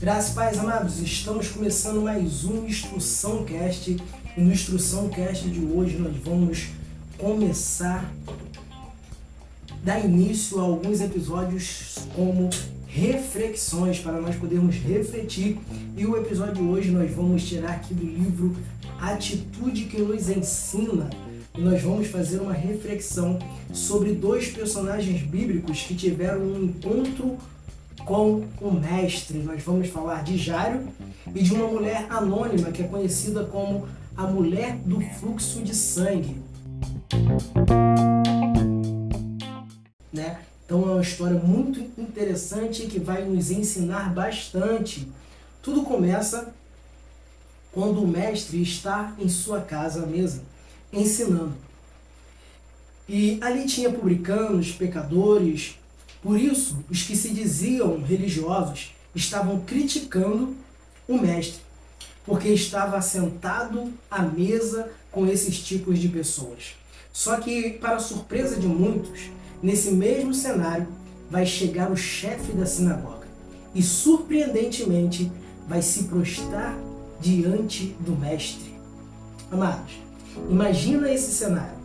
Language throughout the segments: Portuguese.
Graças paz, amados, estamos começando mais um Instrução Cast. E no Instrução Cast de hoje nós vamos começar dar início a alguns episódios como reflexões para nós podermos refletir. E o episódio de hoje nós vamos tirar aqui do livro Atitude que nos ensina e nós vamos fazer uma reflexão sobre dois personagens bíblicos que tiveram um encontro com o mestre. Nós vamos falar de Jário e de uma mulher anônima que é conhecida como a mulher do fluxo de sangue. Né? Então é uma história muito interessante que vai nos ensinar bastante. Tudo começa quando o mestre está em sua casa à mesa, ensinando. E ali tinha publicanos, pecadores, por isso, os que se diziam religiosos estavam criticando o mestre, porque estava sentado à mesa com esses tipos de pessoas. Só que, para surpresa de muitos, nesse mesmo cenário vai chegar o chefe da sinagoga e, surpreendentemente, vai se prostrar diante do mestre. Amados, imagina esse cenário: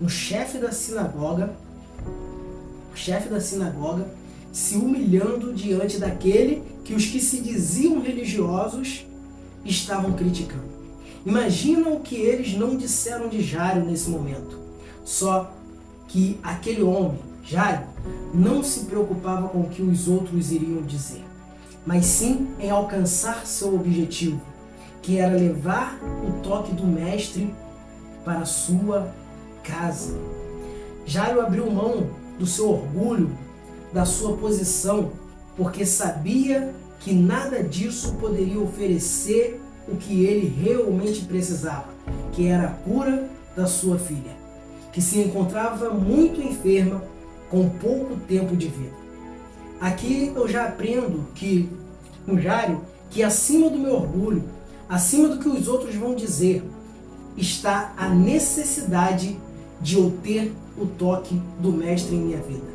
um chefe da sinagoga chefe da sinagoga, se humilhando diante daquele que os que se diziam religiosos estavam criticando. Imagina o que eles não disseram de Jário nesse momento. Só que aquele homem, Jário, não se preocupava com o que os outros iriam dizer, mas sim em alcançar seu objetivo, que era levar o toque do mestre para sua casa. Jairo abriu mão do seu orgulho, da sua posição, porque sabia que nada disso poderia oferecer o que ele realmente precisava, que era a cura da sua filha, que se encontrava muito enferma, com pouco tempo de vida. Aqui eu já aprendo que, com Jário, que acima do meu orgulho, acima do que os outros vão dizer, está a necessidade de eu ter o toque do Mestre em minha vida.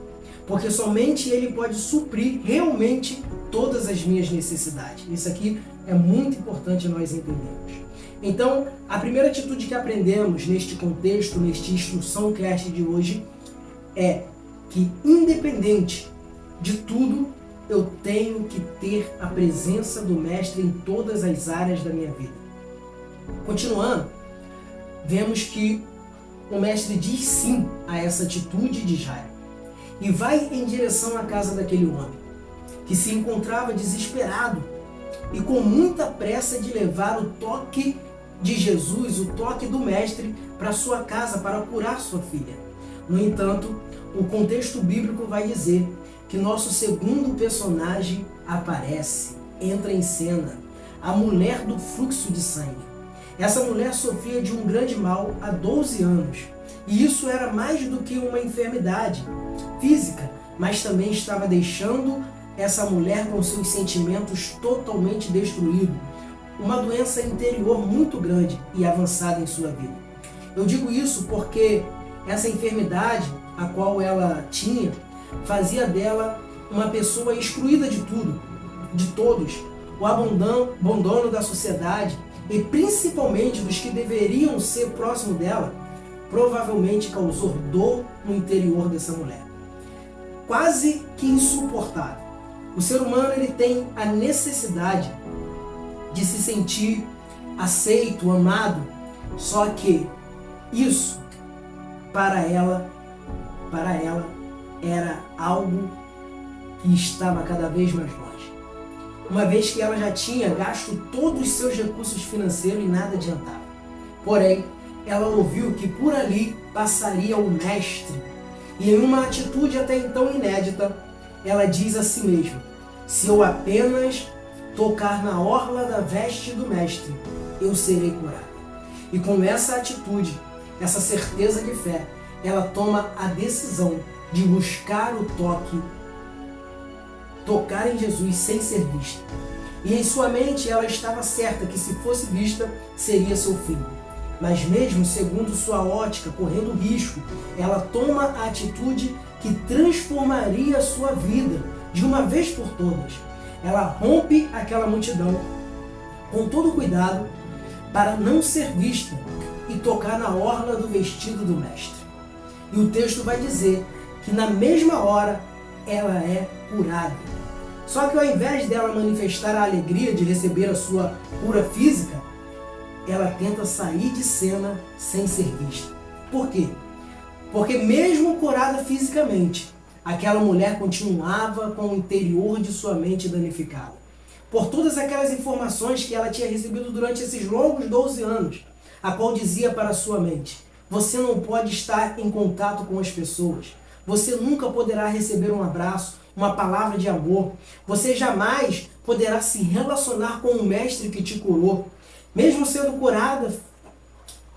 Porque somente Ele pode suprir realmente todas as minhas necessidades. Isso aqui é muito importante nós entendermos. Então, a primeira atitude que aprendemos neste contexto, neste instrução cast de hoje, é que independente de tudo, eu tenho que ter a presença do Mestre em todas as áreas da minha vida. Continuando, vemos que o mestre diz sim a essa atitude de Jairo e vai em direção à casa daquele homem, que se encontrava desesperado e com muita pressa de levar o toque de Jesus, o toque do mestre, para sua casa para curar sua filha. No entanto, o contexto bíblico vai dizer que nosso segundo personagem aparece, entra em cena, a mulher do fluxo de sangue. Essa mulher sofria de um grande mal há 12 anos. E isso era mais do que uma enfermidade física, mas também estava deixando essa mulher com seus sentimentos totalmente destruídos. Uma doença interior muito grande e avançada em sua vida. Eu digo isso porque essa enfermidade, a qual ela tinha, fazia dela uma pessoa excluída de tudo, de todos, o abandono, da sociedade, e principalmente dos que deveriam ser próximo dela, provavelmente causou dor no interior dessa mulher. Quase que insuportável. O ser humano ele tem a necessidade de se sentir aceito, amado, só que isso para ela, para ela era algo que estava cada vez mais longe uma vez que ela já tinha gasto todos os seus recursos financeiros e nada adiantava. Porém, ela ouviu que por ali passaria o mestre, e em uma atitude até então inédita, ela diz a si mesma: Se eu apenas tocar na orla da veste do mestre, eu serei curada. E com essa atitude, essa certeza de fé, ela toma a decisão de buscar o toque tocar em Jesus sem ser vista. E em sua mente ela estava certa que se fosse vista, seria seu fim. mas mesmo segundo sua ótica, correndo risco, ela toma a atitude que transformaria a sua vida de uma vez por todas. Ela rompe aquela multidão com todo cuidado para não ser vista e tocar na orla do vestido do mestre. E o texto vai dizer que na mesma hora ela é curada. Só que ao invés dela manifestar a alegria de receber a sua cura física, ela tenta sair de cena sem ser vista. Por quê? Porque mesmo curada fisicamente, aquela mulher continuava com o interior de sua mente danificado. Por todas aquelas informações que ela tinha recebido durante esses longos 12 anos, a qual dizia para sua mente: você não pode estar em contato com as pessoas. Você nunca poderá receber um abraço, uma palavra de amor. Você jamais poderá se relacionar com o mestre que te curou. Mesmo sendo curada,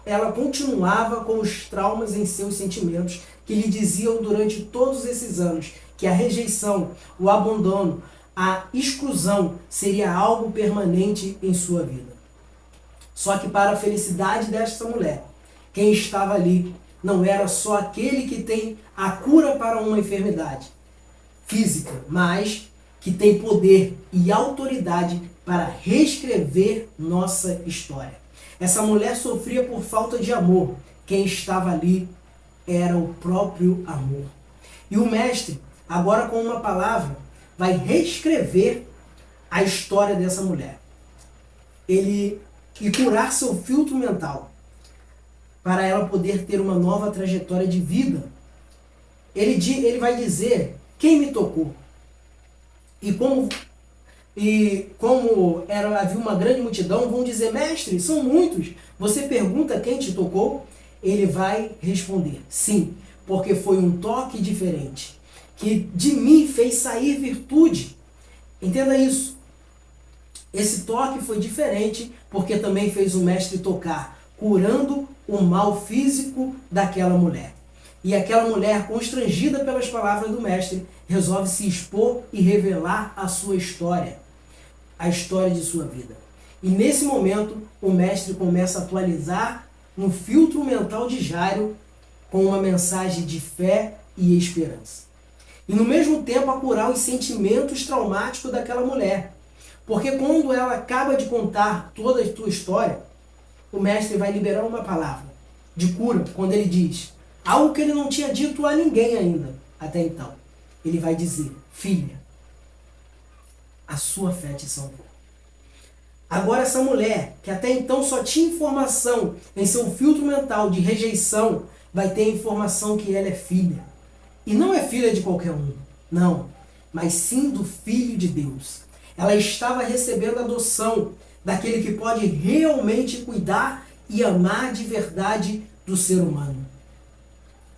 ela continuava com os traumas em seus sentimentos que lhe diziam durante todos esses anos que a rejeição, o abandono, a exclusão seria algo permanente em sua vida. Só que para a felicidade desta mulher, quem estava ali não era só aquele que tem a cura para uma enfermidade física, mas que tem poder e autoridade para reescrever nossa história. Essa mulher sofria por falta de amor. Quem estava ali era o próprio amor. E o mestre, agora com uma palavra, vai reescrever a história dessa mulher. Ele e curar seu filtro mental para ela poder ter uma nova trajetória de vida. Ele, ele vai dizer quem me tocou. E como e como era, havia uma grande multidão, vão dizer, mestre, são muitos. Você pergunta quem te tocou? Ele vai responder, sim, porque foi um toque diferente, que de mim fez sair virtude. Entenda isso. Esse toque foi diferente porque também fez o mestre tocar, curando o mal físico daquela mulher. E aquela mulher, constrangida pelas palavras do mestre, resolve se expor e revelar a sua história a história de sua vida. E nesse momento, o mestre começa a atualizar um filtro mental de Jairo com uma mensagem de fé e esperança. E no mesmo tempo a curar os sentimentos traumáticos daquela mulher. Porque quando ela acaba de contar toda a sua história, o mestre vai liberar uma palavra de cura quando ele diz algo que ele não tinha dito a ninguém ainda até então. Ele vai dizer: Filha, a sua fé te salvou. Agora, essa mulher, que até então só tinha informação em seu filtro mental de rejeição, vai ter a informação que ela é filha. E não é filha de qualquer um, não, mas sim do Filho de Deus. Ela estava recebendo a adoção daquele que pode realmente cuidar e amar de verdade do ser humano.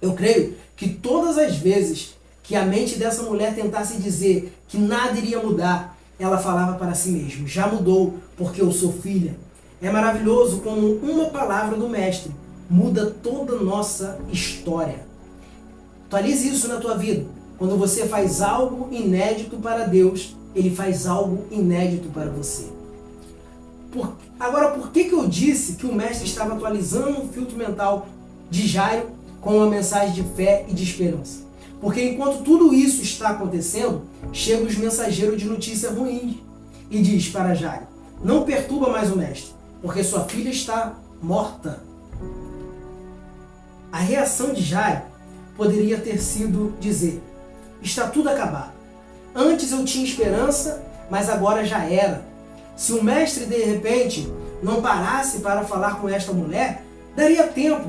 Eu creio que todas as vezes que a mente dessa mulher tentasse dizer que nada iria mudar, ela falava para si mesma: Já mudou, porque eu sou filha. É maravilhoso como uma palavra do Mestre muda toda a nossa história. Atualize isso na tua vida. Quando você faz algo inédito para Deus, Ele faz algo inédito para você. Por... Agora, por que, que eu disse que o Mestre estava atualizando o filtro mental de Jairo com uma mensagem de fé e de esperança? Porque enquanto tudo isso está acontecendo, chegam os mensageiros de notícia ruim e diz para Jairo: Não perturba mais o mestre, porque sua filha está morta. A reação de Jairo poderia ter sido dizer: Está tudo acabado. Antes eu tinha esperança, mas agora já era. Se o mestre de repente não parasse para falar com esta mulher, daria tempo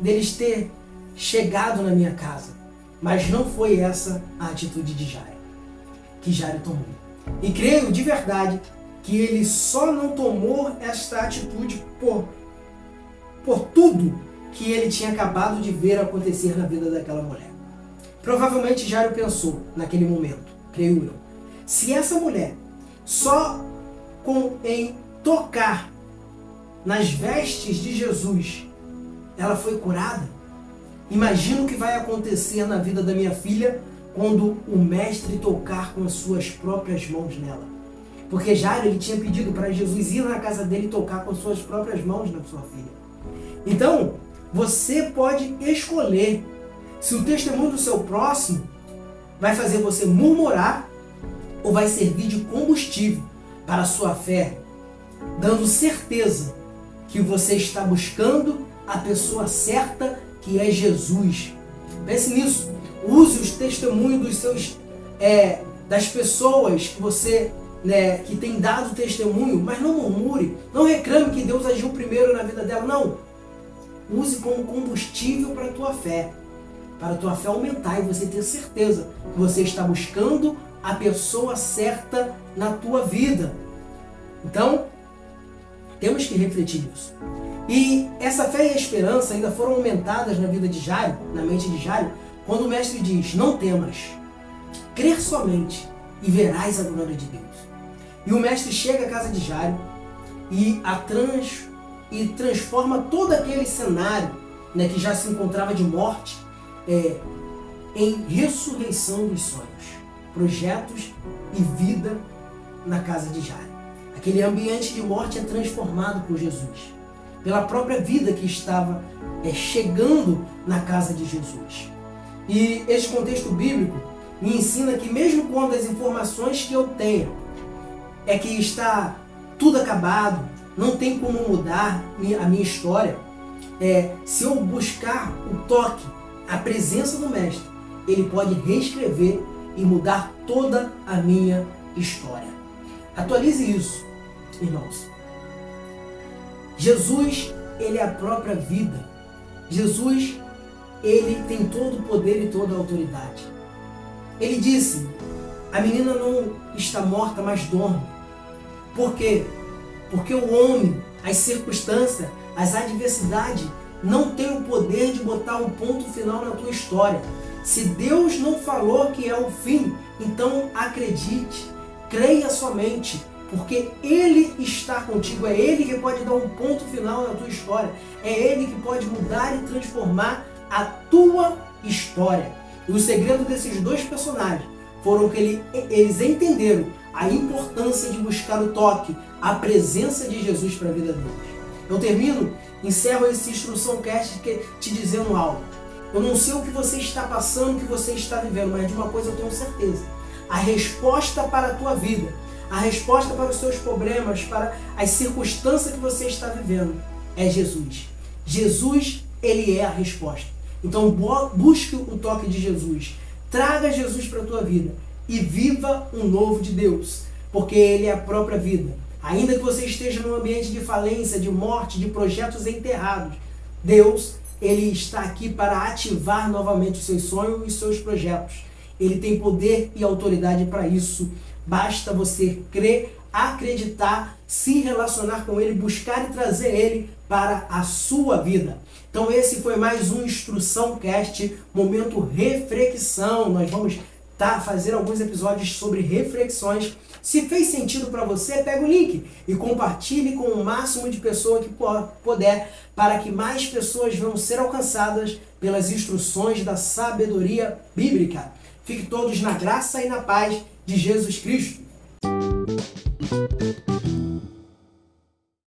deles ter chegado na minha casa. Mas não foi essa a atitude de Jairo, que Jairo tomou. E creio de verdade que ele só não tomou esta atitude por, por tudo que ele tinha acabado de ver acontecer na vida daquela mulher. Provavelmente Jairo pensou naquele momento, creio eu, se essa mulher só com em tocar nas vestes de Jesus ela foi curada, Imagina o que vai acontecer na vida da minha filha quando o mestre tocar com as suas próprias mãos nela. Porque Jairo ele tinha pedido para Jesus ir na casa dele tocar com suas próprias mãos na sua filha. Então, você pode escolher se o testemunho do seu próximo vai fazer você murmurar ou vai servir de combustível para a sua fé, dando certeza que você está buscando a pessoa certa que é Jesus. Pense nisso. Use os testemunhos dos seus é, das pessoas que você né, que tem dado testemunho, mas não murmure, não reclame que Deus agiu primeiro na vida dela, não. Use como combustível para a tua fé, para a tua fé aumentar e você ter certeza que você está buscando a pessoa certa na tua vida. Então, temos que refletir nisso. E essa fé e a esperança ainda foram aumentadas na vida de Jairo, na mente de Jairo, quando o mestre diz: Não temas, crer somente e verás a glória de Deus. E o mestre chega à casa de Jairo e a trans e transforma todo aquele cenário né, que já se encontrava de morte é, em ressurreição dos sonhos, projetos e vida na casa de Jairo. Aquele ambiente de morte é transformado por Jesus, pela própria vida que estava é, chegando na casa de Jesus. E esse contexto bíblico me ensina que mesmo quando as informações que eu tenho é que está tudo acabado, não tem como mudar a minha história, é, se eu buscar o toque, a presença do Mestre, ele pode reescrever e mudar toda a minha história. Atualize isso, irmãos. Jesus, ele é a própria vida. Jesus, ele tem todo o poder e toda a autoridade. Ele disse: a menina não está morta, mas dorme. Por quê? Porque o homem, as circunstâncias, as adversidades não tem o poder de botar um ponto final na tua história. Se Deus não falou que é o fim, então acredite, creia somente, porque Ele está contigo, é Ele que pode dar um ponto final na tua história, é Ele que pode mudar e transformar a tua história. E o segredo desses dois personagens foram que ele, eles entenderam a importância de buscar o toque, a presença de Jesus para a vida deles. Eu termino, encerro esse instrução cast te dizendo algo. Eu não sei o que você está passando, o que você está vivendo, mas de uma coisa eu tenho certeza. A resposta para a tua vida, a resposta para os seus problemas, para as circunstâncias que você está vivendo, é Jesus. Jesus, ele é a resposta. Então busque o toque de Jesus. Traga Jesus para a tua vida e viva um novo de Deus, porque Ele é a própria vida. Ainda que você esteja num ambiente de falência, de morte, de projetos enterrados, Deus, Ele está aqui para ativar novamente os seus sonhos e os seus projetos. Ele tem poder e autoridade para isso. Basta você crer, acreditar, se relacionar com Ele, buscar e trazer Ele para a sua vida. Então esse foi mais um Instrução Cast, momento reflexão. Nós vamos tá? Fazer alguns episódios sobre reflexões. Se fez sentido para você, pega o link e compartilhe com o máximo de pessoas que puder, para que mais pessoas vão ser alcançadas pelas instruções da sabedoria bíblica. Fique todos na graça e na paz de Jesus Cristo.